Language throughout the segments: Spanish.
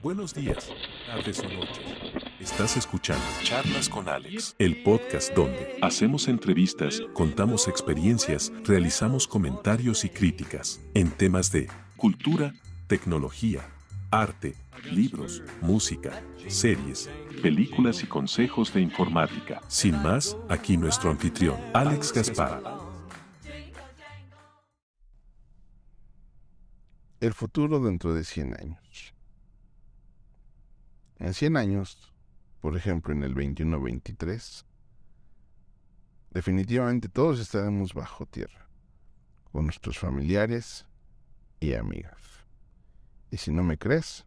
Buenos días, tardes o noches. Estás escuchando Charlas con Alex, el podcast donde hacemos entrevistas, contamos experiencias, realizamos comentarios y críticas en temas de cultura, tecnología, arte, libros, música, series, películas y consejos de informática. Sin más, aquí nuestro anfitrión, Alex Gaspar. El futuro dentro de 100 años. En 100 años, por ejemplo en el 21-23, definitivamente todos estaremos bajo tierra, con nuestros familiares y amigas. Y si no me crees,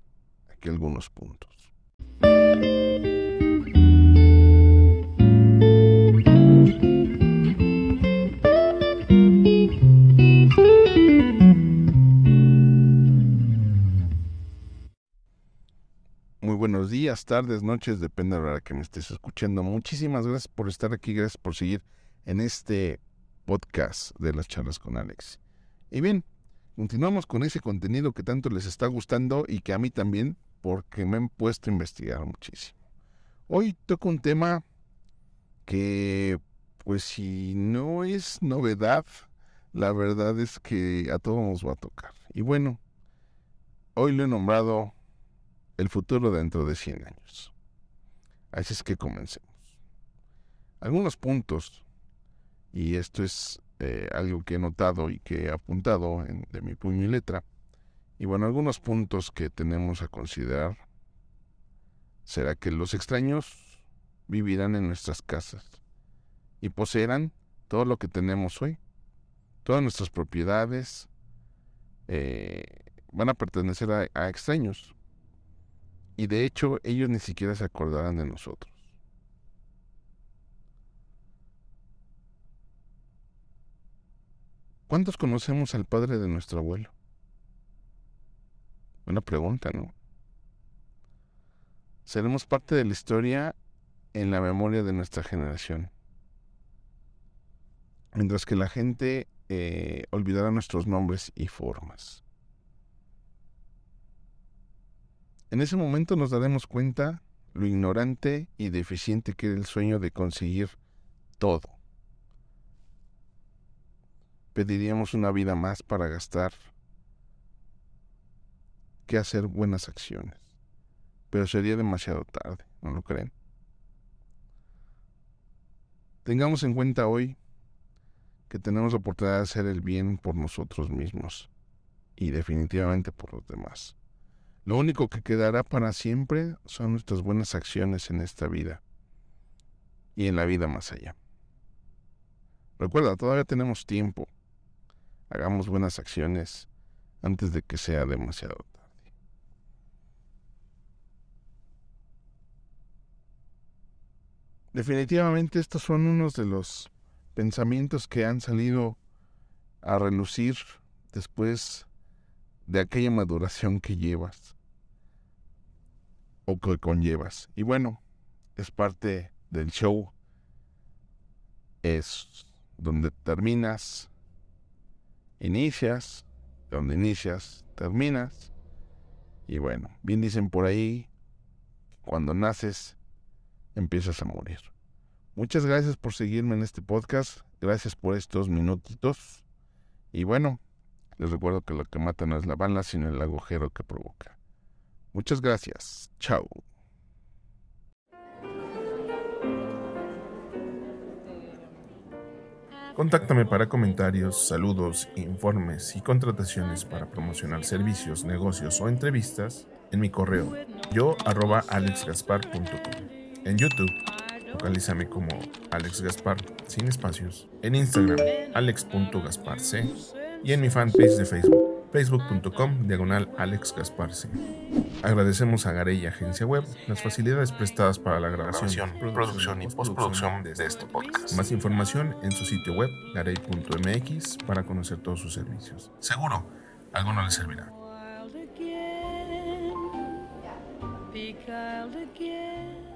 aquí algunos puntos. Muy buenos días, tardes, noches, depende de la hora que me estés escuchando. Muchísimas gracias por estar aquí, gracias por seguir en este podcast de las charlas con Alex. Y bien, continuamos con ese contenido que tanto les está gustando y que a mí también, porque me han puesto a investigar muchísimo. Hoy toco un tema que, pues si no es novedad, la verdad es que a todos nos va a tocar. Y bueno, hoy lo he nombrado el futuro dentro de 100 años. Así es que comencemos. Algunos puntos, y esto es eh, algo que he notado y que he apuntado en, de mi puño y letra, y bueno, algunos puntos que tenemos a considerar será que los extraños vivirán en nuestras casas y poseerán todo lo que tenemos hoy, todas nuestras propiedades eh, van a pertenecer a, a extraños y de hecho ellos ni siquiera se acordarán de nosotros. ¿Cuántos conocemos al padre de nuestro abuelo? Una pregunta, ¿no? Seremos parte de la historia en la memoria de nuestra generación. Mientras que la gente eh, olvidará nuestros nombres y formas. En ese momento nos daremos cuenta lo ignorante y deficiente que era el sueño de conseguir todo. Pediríamos una vida más para gastar que hacer buenas acciones. Pero sería demasiado tarde, ¿no lo creen? Tengamos en cuenta hoy que tenemos la oportunidad de hacer el bien por nosotros mismos y definitivamente por los demás. Lo único que quedará para siempre son nuestras buenas acciones en esta vida y en la vida más allá. Recuerda, todavía tenemos tiempo. Hagamos buenas acciones antes de que sea demasiado tarde. Definitivamente estos son unos de los pensamientos que han salido a relucir después de aquella maduración que llevas o que conllevas. Y bueno, es parte del show. Es donde terminas, inicias, donde inicias, terminas. Y bueno, bien dicen por ahí, cuando naces, empiezas a morir. Muchas gracias por seguirme en este podcast. Gracias por estos minutitos. Y bueno, les recuerdo que lo que mata no es la bala, sino el agujero que provoca. Muchas gracias. Chao. Contáctame para comentarios, saludos, informes y contrataciones para promocionar servicios, negocios o entrevistas en mi correo yo arroba alexgaspar.com. En YouTube, localízame como Alex Gaspar sin espacios. En Instagram, alex.gasparc. Y en mi fanpage de Facebook, facebook.com diagonal Alex Gasparce. Agradecemos a Garey Agencia Web las facilidades prestadas para la grabación, producción y postproducción de este podcast. Más información en su sitio web garey.mx para conocer todos sus servicios. Seguro, alguno les servirá. Be wild again.